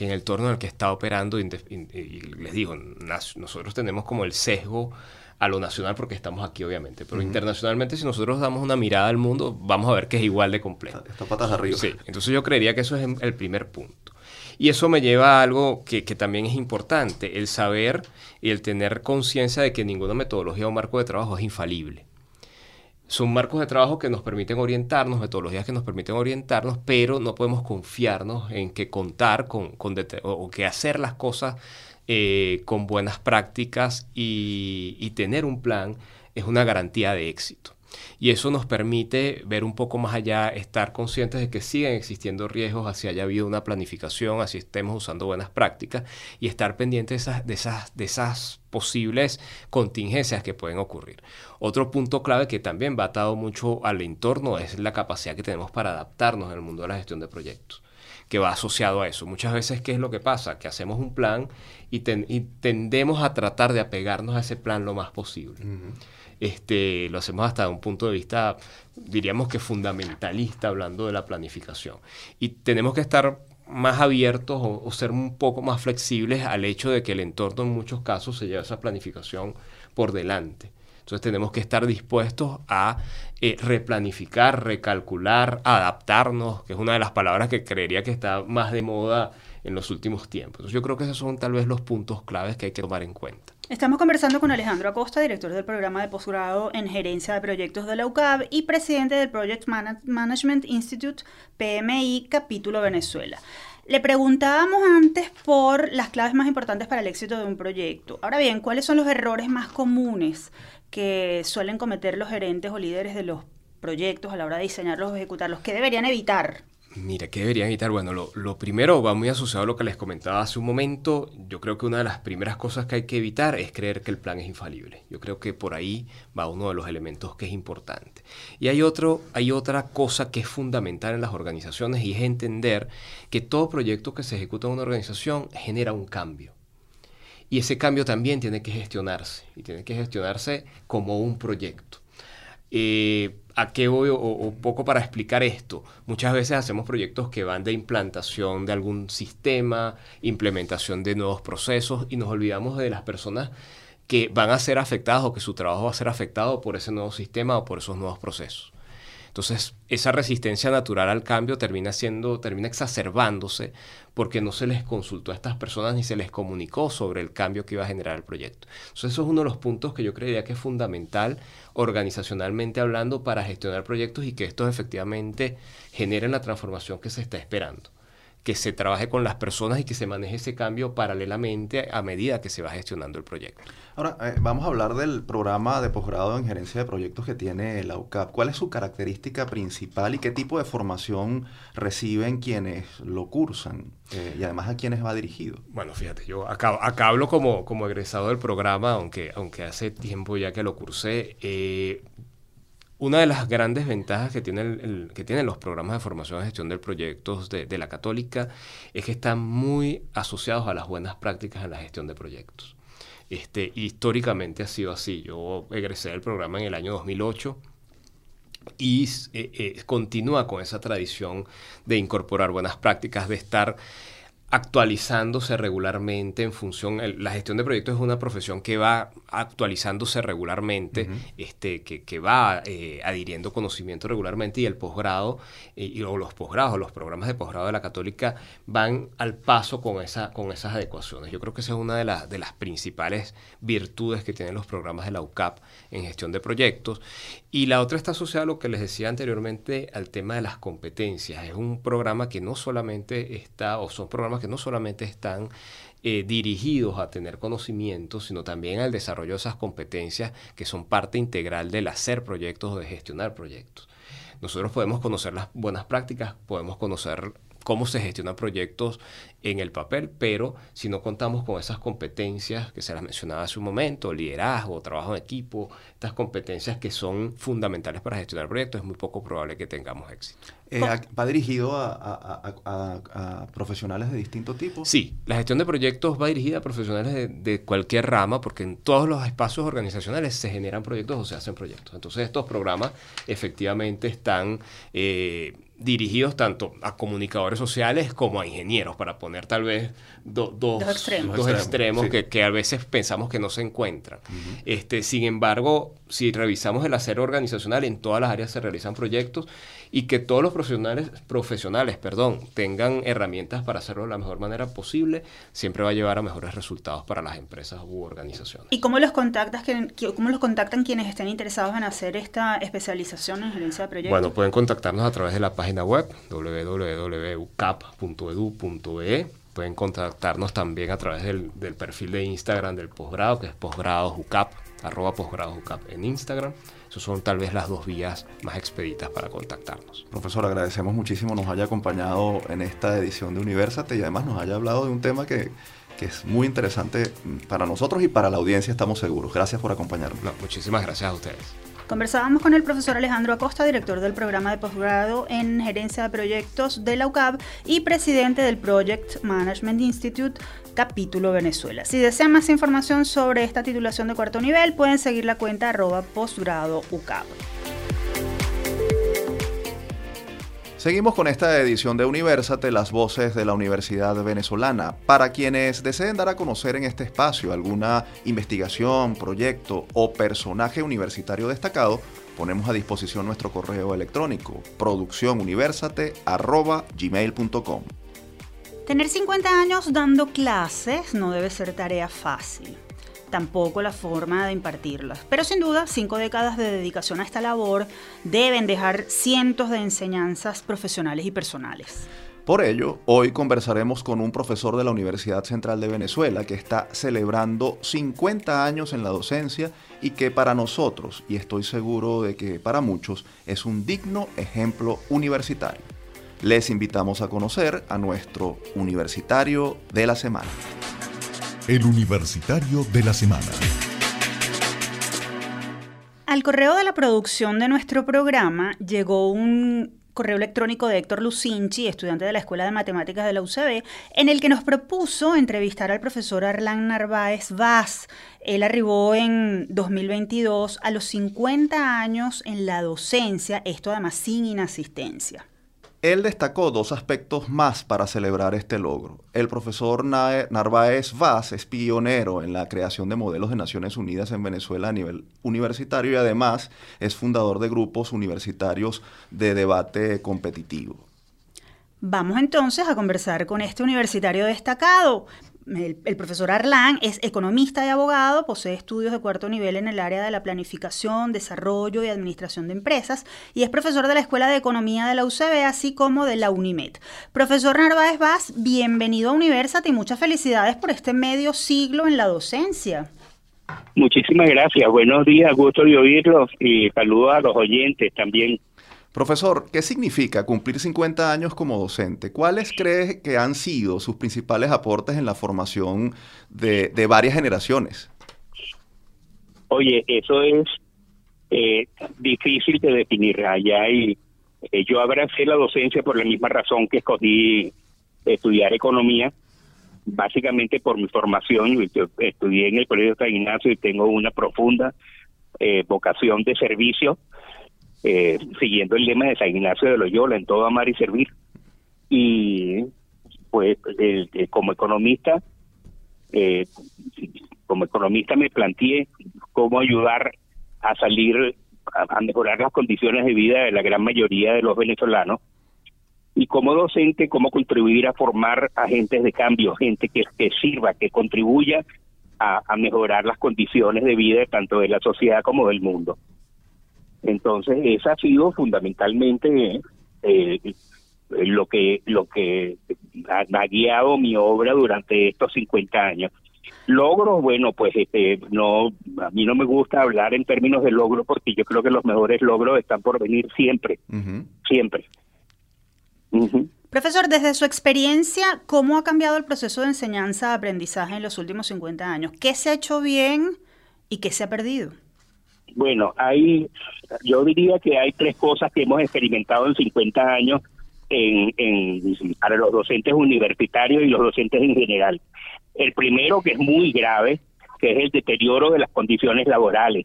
Speaker 8: que en el entorno en el que está operando, y les digo, nosotros tenemos como el sesgo a lo nacional porque estamos aquí obviamente, pero internacionalmente si nosotros damos una mirada al mundo, vamos a ver que es igual de complejo.
Speaker 1: Está patas arriba.
Speaker 8: Sí, entonces yo creería que eso es el primer punto. Y eso me lleva a algo que, que también es importante, el saber y el tener conciencia de que ninguna metodología o marco de trabajo es infalible son marcos de trabajo que nos permiten orientarnos, metodologías que nos permiten orientarnos, pero no podemos confiarnos en que contar con, o que hacer las cosas eh, con buenas prácticas y tener un plan es una garantía de éxito. Y eso nos permite ver un poco más allá, estar conscientes de que siguen existiendo riesgos, así haya habido una planificación, así estemos usando buenas prácticas y estar pendientes de esas, de esas, de esas posibles contingencias que pueden ocurrir. Otro punto clave que también va atado mucho al entorno es la capacidad que tenemos para adaptarnos en el mundo de la gestión de proyectos que va asociado a eso. Muchas veces, ¿qué es lo que pasa? Que hacemos un plan y, tendemos a tratar de apegarnos a ese plan lo más posible este, lo hacemos hasta un punto de vista, diríamos que fundamentalista, hablando de la planificación. Y tenemos que estar más abiertos o, ser un poco más flexibles al hecho de que el entorno en muchos casos se lleva esa planificación por delante. Entonces tenemos que estar dispuestos a eh, replanificar, recalcular, adaptarnos, que es una de las palabras que creería que está más de moda en los últimos tiempos. Yo creo que esos son tal vez los puntos claves que hay que tomar en cuenta.
Speaker 2: Estamos conversando con Alejandro Acosta, director del programa de posgrado en gerencia de proyectos de la UCAB y presidente del Project Management Institute PMI capítulo Venezuela. Le preguntábamos antes por las claves más importantes para el éxito de un proyecto. Ahora bien, ¿cuáles son los errores más comunes que suelen cometer los gerentes o líderes de los proyectos a la hora de diseñarlos o ejecutarlos? ¿Qué deberían evitar?
Speaker 8: Mira, ¿qué deberían evitar? Bueno, lo, primero va muy asociado a lo que les comentaba hace un momento. Yo creo que una de las primeras cosas que hay que evitar es creer que el plan es infalible. Yo creo que por ahí va uno de los elementos que es importante. Y hay, otro, hay otra cosa que es fundamental en las organizaciones y es entender que todo proyecto que se ejecuta en una organización genera un cambio. Y ese cambio también tiene que gestionarse y tiene que gestionarse como un proyecto. Eh, ¿A qué voy? O, poco para explicar esto. Muchas veces hacemos proyectos que van de implantación de algún sistema, implementación de nuevos procesos y nos olvidamos de las personas que van a ser afectadas o que su trabajo va a ser afectado por ese nuevo sistema o por esos nuevos procesos. Entonces, esa resistencia natural al cambio termina siendo, termina exacerbándose porque no se les consultó a estas personas ni se les comunicó sobre el cambio que iba a generar el proyecto. Entonces, eso es uno de los puntos que yo creería que es fundamental organizacionalmente hablando para gestionar proyectos y que estos efectivamente generen la transformación que se está esperando que se trabaje con las personas y que se maneje ese cambio paralelamente a medida que se va gestionando el proyecto.
Speaker 1: Ahora, eh, vamos a hablar del programa de posgrado en gerencia de proyectos que tiene la UCAP. ¿Cuál es su característica principal y qué tipo de formación reciben quienes lo cursan? Eh, y además a quienes va dirigido.
Speaker 8: Bueno, fíjate, yo acá, acá hablo como, como egresado del programa, aunque, aunque hace tiempo ya que lo cursé. Eh, una de las grandes ventajas que, tiene que tienen los programas de formación y gestión de proyectos de, la católica es que están muy asociados a las buenas prácticas en la gestión de proyectos. Este, históricamente ha sido así. Yo egresé del programa en el año 2008 y eh, eh, continúa con esa tradición de incorporar buenas prácticas, de estar actualizándose regularmente en función, la gestión de proyectos es una profesión que va actualizándose regularmente, este, que, que va eh, adhiriendo conocimiento regularmente y el posgrado eh, y, o los posgrados, los programas de posgrado de la católica van al paso con, esa, con esas adecuaciones. Yo creo que esa es una de, las de las principales virtudes que tienen los programas de la UCAP en gestión de proyectos. Y la otra está asociada a lo que les decía anteriormente al tema de las competencias. Es un programa que no solamente está, o son programas que no solamente están eh, dirigidos a tener conocimiento, sino también al desarrollo de esas competencias que son parte integral del hacer proyectos o de gestionar proyectos. Nosotros podemos conocer las buenas prácticas, podemos conocer cómo se gestionan proyectos en el papel, pero si no contamos con esas competencias que se las mencionaba hace un momento, liderazgo, trabajo en equipo, estas competencias que son fundamentales para gestionar proyectos, es muy poco probable que tengamos éxito.
Speaker 1: Eh, ¿Va dirigido a, profesionales de distintos tipos?
Speaker 8: Sí, la gestión de proyectos va dirigida a profesionales de, cualquier rama, porque en todos los espacios organizacionales se generan proyectos o se hacen proyectos. Entonces estos programas efectivamente están... Eh, dirigidos tanto a comunicadores sociales como a ingenieros, para poner tal vez dos, extremos, que, a veces pensamos que no se encuentran. este, sin embargo, si revisamos el hacer organizacional, en todas las áreas se realizan proyectos y que todos los profesionales, profesionales perdón, tengan herramientas para hacerlo de la mejor manera posible, siempre va a llevar a mejores resultados para las empresas u organizaciones.
Speaker 2: ¿Y cómo los, contactas, cómo los contactan quienes estén interesados en hacer esta especialización en gerencia de proyectos?
Speaker 8: Bueno, pueden contactarnos a través de la página web www.ucap.edu.be pueden contactarnos también a través del, perfil de Instagram del posgrado, que es posgradosucap, arroba posgradosucap en Instagram. Esas son tal vez las dos vías más expeditas para contactarnos.
Speaker 1: Profesor, agradecemos muchísimo nos haya acompañado en esta edición de Universate y además nos haya hablado de un tema que, es muy interesante para nosotros y para la audiencia, estamos seguros. Gracias por acompañarnos.
Speaker 8: muchísimas gracias a ustedes.
Speaker 2: Conversábamos con el profesor Alejandro Acosta, director del programa de posgrado en gerencia de proyectos de la UCAB y presidente del Project Management Institute capítulo Venezuela. Si desean más información sobre esta titulación de cuarto nivel, pueden seguir la cuenta arroba posgrado UCAB.
Speaker 1: Seguimos con esta edición de Universate, las voces de la Universidad Venezolana. Para quienes deseen dar a conocer en este espacio alguna investigación, proyecto o personaje universitario destacado, ponemos a disposición nuestro correo electrónico producciónuniversate.gmail.com
Speaker 2: Tener 50 años dando clases no debe ser tarea fácil, tampoco la forma de impartirlas, pero sin duda cinco décadas de dedicación a esta labor deben dejar cientos de enseñanzas profesionales y personales.
Speaker 1: Por ello, hoy conversaremos con un profesor de la Universidad Central de Venezuela que está celebrando 50 años en la docencia y que para nosotros, y estoy seguro de que para muchos, es un digno ejemplo universitario les invitamos a conocer a nuestro Universitario de la Semana.
Speaker 7: El Universitario de la Semana.
Speaker 2: Al correo de la producción de nuestro programa llegó un correo electrónico de Héctor Lucinchi, estudiante de la Escuela de Matemáticas de la UCB, en el que nos propuso entrevistar al profesor Arlán Narváez Vaz. Él arribó en 2022 a los 50 años en la docencia, esto además sin inasistencia.
Speaker 1: Él destacó dos aspectos más para celebrar este logro. El profesor Narváez Vaz es pionero en la creación de modelos de Naciones Unidas en Venezuela a nivel universitario y además es fundador de grupos universitarios de debate competitivo.
Speaker 2: Vamos entonces a conversar con este universitario destacado. El, profesor Arlán es economista y abogado, posee estudios de cuarto nivel en el área de la planificación, desarrollo y administración de empresas y es profesor de la Escuela de Economía de la UCB, así como de la UNIMED. Profesor Narváez Vaz, bienvenido a Universat y muchas felicidades por este medio siglo en la docencia.
Speaker 9: Muchísimas gracias, buenos días, gusto de oírlos y saludos a los oyentes también.
Speaker 1: Profesor, ¿qué significa cumplir 50 años como docente? ¿Cuáles cree que han sido sus principales aportes en la formación de, varias generaciones?
Speaker 9: Oye, eso es eh, difícil de definir allá y eh, yo abracé la docencia por la misma razón que escogí estudiar economía, básicamente por mi formación. Yo estudié en el Colegio de San Ignacio y tengo una profunda eh, vocación de servicio eh, siguiendo el lema de San Ignacio de Loyola, en todo amar y servir. Y pues como economista, eh, como economista me planteé cómo ayudar a salir, a, mejorar las condiciones de vida de la gran mayoría de los venezolanos. Y como docente, cómo contribuir a formar agentes de cambio, gente que sirva, que contribuya a, mejorar las condiciones de vida tanto de la sociedad como del mundo. Entonces, esa ha sido fundamentalmente eh, lo que lo que ha, guiado mi obra durante estos 50 años. Logros, bueno, pues este, no, a mí no me gusta hablar en términos de logros porque yo creo que los mejores logros están por venir siempre, siempre.
Speaker 2: Profesor, desde su experiencia, ¿cómo ha cambiado el proceso de enseñanza-aprendizaje en los últimos 50 años? ¿Qué se ha hecho bien y qué se ha perdido?
Speaker 9: Bueno, hay, yo diría que hay tres cosas que hemos experimentado en 50 años en, para los docentes universitarios y los docentes en general. El primero, que es muy grave, que es el deterioro de las condiciones laborales.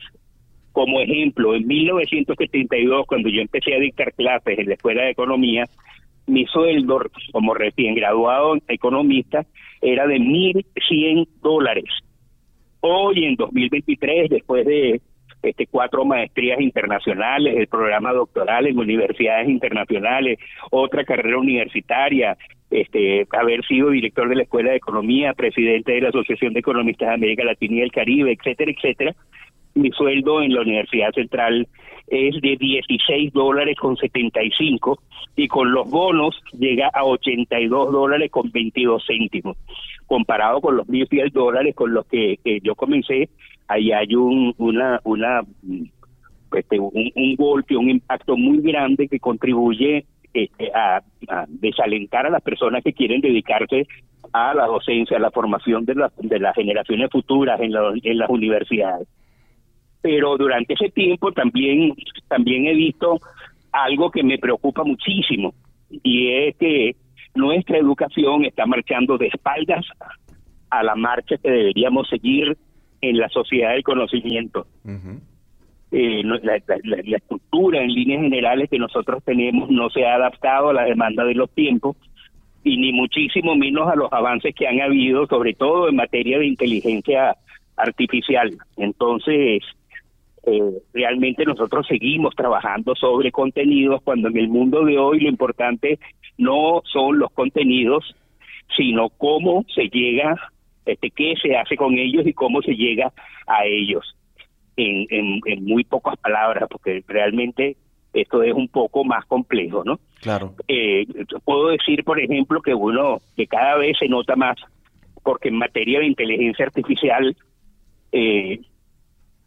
Speaker 9: Como ejemplo, en 1972, cuando yo empecé a dictar clases en la Escuela de Economía, mi sueldo como recién graduado economista era de 1.100 dólares. Hoy, en 2023, después de este, cuatro maestrías internacionales, el programa doctoral en universidades internacionales, otra carrera universitaria, este, haber sido director de la Escuela de Economía, presidente de la Asociación de Economistas de América Latina y el Caribe, etcétera, etcétera. Mi sueldo en la Universidad Central es de 16 dólares con 75 y con los bonos llega a 82 dólares con 22 céntimos. Comparado con los 1.100 dólares con los que yo comencé, ahí hay un, una, una, este, un, golpe, un impacto muy grande que contribuye este, a, desalentar a las personas que quieren dedicarse a la docencia, a la formación de, de las generaciones futuras en, en las universidades. Pero durante ese tiempo también, también he visto algo que me preocupa muchísimo y es que nuestra educación está marchando de espaldas a la marcha que deberíamos seguir en la sociedad del conocimiento. Eh, la, estructura en líneas generales que nosotros tenemos no se ha adaptado a la demanda de los tiempos y ni muchísimo menos a los avances que han habido, sobre todo en materia de inteligencia artificial. Entonces, eh, realmente nosotros seguimos trabajando sobre contenidos cuando en el mundo de hoy lo importante no son los contenidos, sino cómo se llega este, qué se hace con ellos y cómo se llega a ellos. En, en, muy pocas palabras, porque realmente esto es un poco más complejo, ¿no?
Speaker 1: Claro.
Speaker 9: Eh, puedo decir, por ejemplo, que uno, que cada vez se nota más, porque en materia de inteligencia artificial, eh,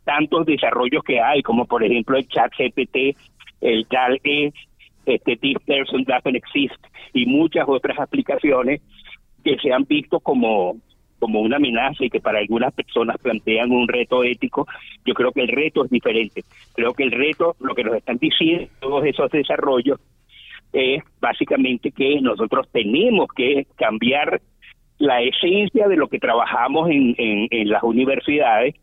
Speaker 9: tantos desarrollos que hay, como por ejemplo el chat GPT, el tal e, este Deep Person Doesn't Exist y muchas otras aplicaciones que se han visto como como una amenaza y que para algunas personas plantean un reto ético, yo creo que el reto es diferente. Creo que el reto, lo que nos están diciendo todos esos desarrollos, es básicamente que nosotros tenemos que cambiar la esencia de lo que trabajamos en, en, las universidades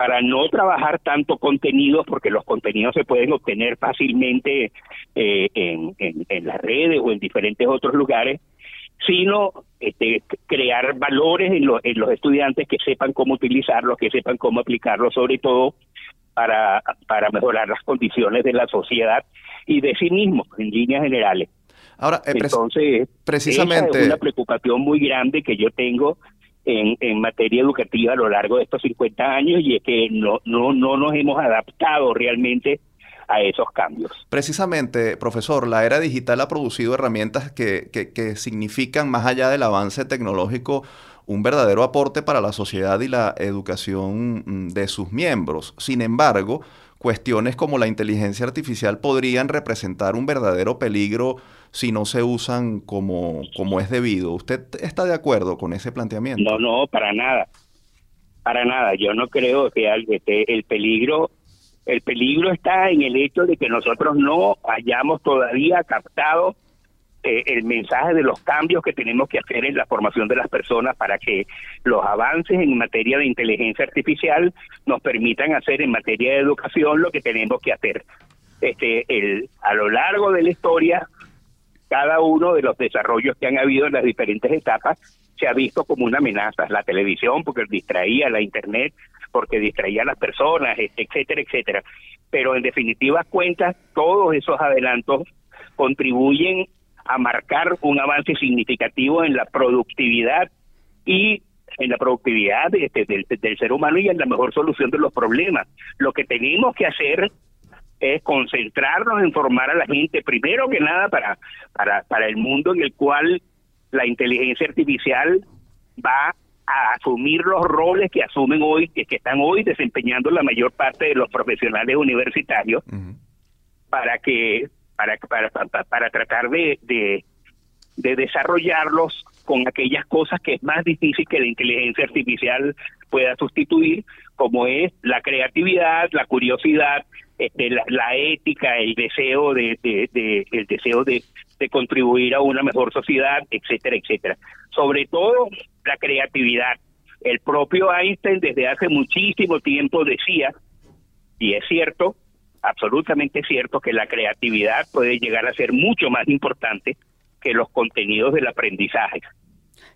Speaker 9: para no trabajar tanto contenidos, porque los contenidos se pueden obtener fácilmente eh, en, en, las redes o en diferentes otros lugares, sino este, crear valores en, en los estudiantes que sepan cómo utilizarlos, que sepan cómo aplicarlos, sobre todo para, para mejorar las condiciones de la sociedad y de sí mismos, en líneas generales.
Speaker 1: Ahora, eh, entonces, precisamente
Speaker 9: es una preocupación muy grande que yo tengo en, en materia educativa a lo largo de estos 50 años y es que no no no nos hemos adaptado realmente a esos cambios.
Speaker 1: Precisamente, profesor, la era digital ha producido herramientas que, que, significan, más allá del avance tecnológico, un verdadero aporte para la sociedad y la educación mm, de sus miembros. Sin embargo, cuestiones como la inteligencia artificial podrían representar un verdadero peligro si no se usan como, como es debido. ¿Usted está de acuerdo con ese planteamiento?
Speaker 9: No, no, para nada. Para nada. Yo no creo que el peligro el peligro está en el hecho de que nosotros no hayamos todavía captado eh, el mensaje de los cambios que tenemos que hacer en la formación de las personas para que los avances en materia de inteligencia artificial nos permitan hacer en materia de educación lo que tenemos que hacer. Este, el, a lo largo de la historia, cada uno de los desarrollos que han habido en las diferentes etapas se ha visto como una amenaza. La televisión, porque distraía, la internet, porque distraía a las personas, etcétera, etcétera. Pero en definitivas cuentas, todos esos adelantos contribuyen a marcar un avance significativo en la productividad y en la productividad este, del, del, ser humano y en la mejor solución de los problemas. Lo que tenemos que hacer es concentrarnos en formar a la gente, primero que nada para, para, para el mundo en el cual la inteligencia artificial va a asumir los roles que asumen hoy, que, que están hoy desempeñando la mayor parte de los profesionales universitarios, para que para, para, para, para tratar de, de, de desarrollarlos con aquellas cosas que es más difícil que la inteligencia artificial pueda sustituir, como es la creatividad, la curiosidad, este, la, ética, el deseo de, de, el deseo de, de contribuir a una mejor sociedad, etcétera, etcétera. Sobre todo la creatividad. El propio Einstein desde hace muchísimo tiempo decía, y es cierto, absolutamente cierto, que la creatividad puede llegar a ser mucho más importante que los contenidos del aprendizaje.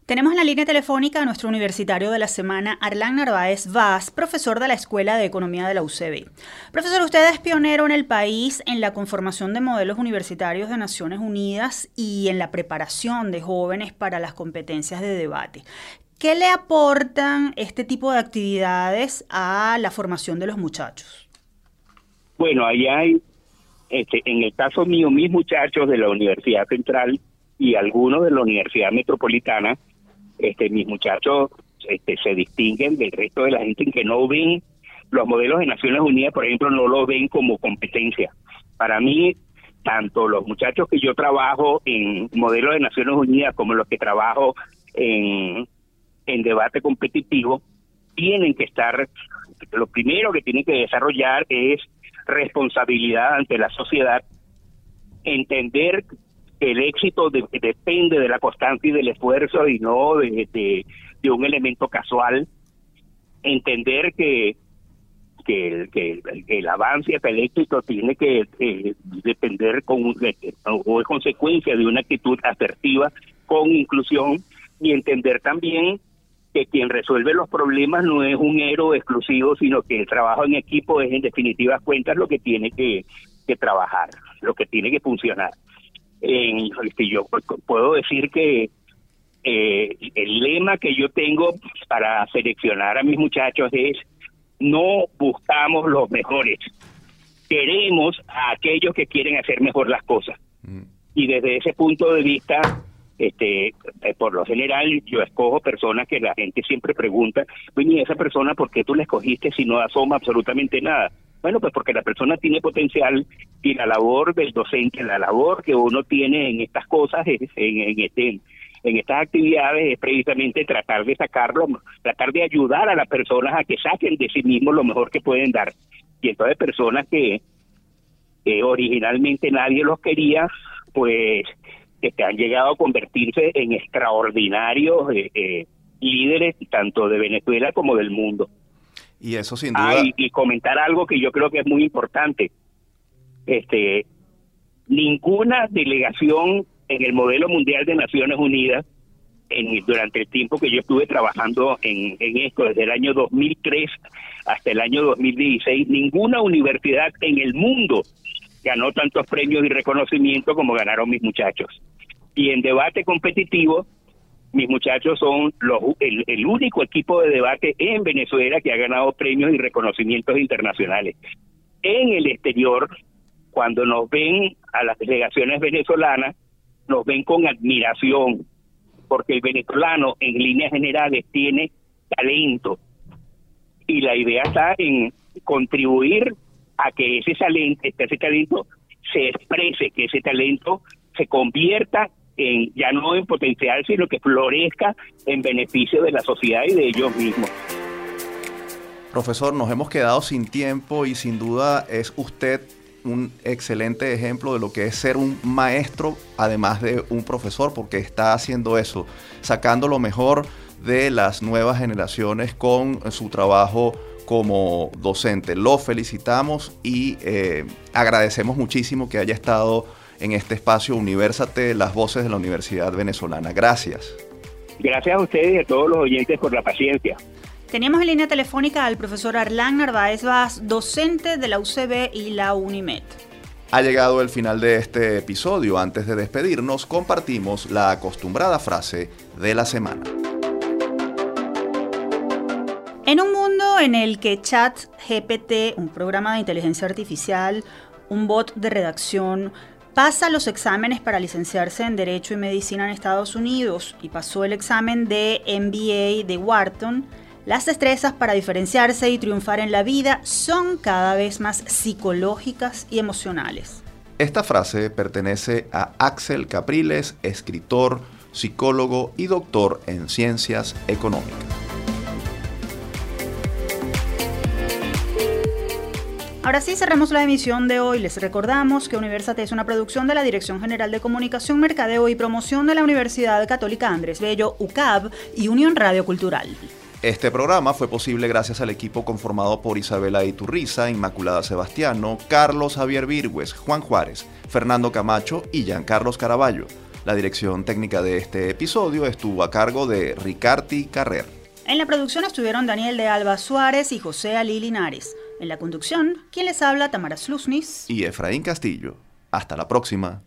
Speaker 2: Tenemos en la línea telefónica a nuestro universitario de la semana, Arlán Narváez Vaz, profesor de la Escuela de Economía de la UCB. Profesor, usted es pionero en el país en la conformación de modelos universitarios de Naciones Unidas y en la preparación de jóvenes para las competencias de debate. ¿Qué le aportan este tipo de actividades a la formación de los muchachos?
Speaker 9: Bueno, ahí hay, este, en el caso mío, mis muchachos de la Universidad Central y algunos de la Universidad Metropolitana, este, mis muchachos este, se distinguen del resto de la gente en que no ven los modelos de Naciones Unidas, por ejemplo, no lo ven como competencia. Para mí, tanto los muchachos que yo trabajo en modelos de Naciones Unidas como los que trabajo en, en debate competitivo, tienen que estar, lo primero que tienen que desarrollar es responsabilidad ante la sociedad, entender el éxito depende de la constancia y del esfuerzo y no de, un elemento casual. Entender que que el, que el, avance el éxito tiene que depender con o es consecuencia de una actitud asertiva con inclusión y entender también que quien resuelve los problemas no es un héroe exclusivo, sino que el trabajo en equipo es en definitivas cuentas lo que tiene que trabajar, lo que tiene que funcionar en, este, yo puedo decir que eh, el lema que yo tengo para seleccionar a mis muchachos es no buscamos los mejores, queremos a aquellos que quieren hacer mejor las cosas. Mm. Y desde ese punto de vista, este, eh, por lo general yo escojo personas que la gente siempre pregunta, ¿y esa persona por qué tú la escogiste si no asoma absolutamente nada? Bueno, pues porque la persona tiene potencial y la labor del docente, la labor que uno tiene en estas cosas, en, en, este, en estas actividades es precisamente tratar de sacarlo, tratar de ayudar a las personas a que saquen de sí mismos lo mejor que pueden dar. Y entonces personas que, originalmente nadie los quería, pues que han llegado a convertirse en extraordinarios eh, eh, líderes tanto de Venezuela como del mundo.
Speaker 1: Y eso sin duda.
Speaker 9: y, comentar algo que yo creo que es muy importante. Este, ninguna delegación en el modelo mundial de Naciones Unidas, en, durante el tiempo que yo estuve trabajando en, en esto, desde el año 2003 hasta el año 2016, ninguna universidad en el mundo ganó tantos premios y reconocimientos como ganaron mis muchachos. Y en debate competitivo, mis muchachos son los, el, único equipo de debate en Venezuela que ha ganado premios y reconocimientos internacionales. En el exterior, cuando nos ven a las delegaciones venezolanas, nos ven con admiración, porque el venezolano en líneas generales tiene talento y la idea está en contribuir a que ese talento, ese talento se exprese, que ese talento se convierta en, ya no en potencial, sino que florezca en beneficio de la sociedad y de ellos mismos.
Speaker 1: Profesor, nos hemos quedado sin tiempo y sin duda es usted un excelente ejemplo de lo que es ser un maestro, además de un profesor, porque está haciendo eso, sacando lo mejor de las nuevas generaciones con su trabajo como docente. Lo felicitamos y eh, agradecemos muchísimo que haya estado en este espacio Universate, las voces de la Universidad Venezolana. Gracias.
Speaker 9: Gracias a ustedes y a todos los oyentes por la paciencia.
Speaker 2: Teníamos en línea telefónica al profesor Arlán Narváez Vaz, docente de la UCB y la UNIMED.
Speaker 1: Ha llegado el final de este episodio. Antes de despedirnos, compartimos la acostumbrada frase de la semana.
Speaker 2: En un mundo en el que Chat GPT, un programa de inteligencia artificial, un bot de redacción, pasa los exámenes para licenciarse en Derecho y Medicina en Estados Unidos y pasó el examen de MBA de Wharton, las destrezas para diferenciarse y triunfar en la vida son cada vez más psicológicas y emocionales.
Speaker 1: Esta frase pertenece a Axel Capriles, escritor, psicólogo y doctor en ciencias económicas.
Speaker 2: Ahora sí, cerramos la emisión de hoy. Les recordamos que Universate es una producción de la Dirección General de Comunicación, Mercadeo y Promoción de la Universidad Católica Andrés Bello, UCAB y Unión Radio Cultural.
Speaker 1: Este programa fue posible gracias al equipo conformado por Isabela Iturriza, Inmaculada Sebastiano, Carlos Javier Virgües, Juan Juárez, Fernando Camacho y Giancarlos Caraballo. La dirección técnica de este episodio estuvo a cargo de Ricarti Carrer.
Speaker 2: En la producción estuvieron Daniel de Alba Suárez y José Ali Linares. En la conducción, quien les habla, Tamara Slusnis
Speaker 1: y Efraín Castillo. Hasta la próxima.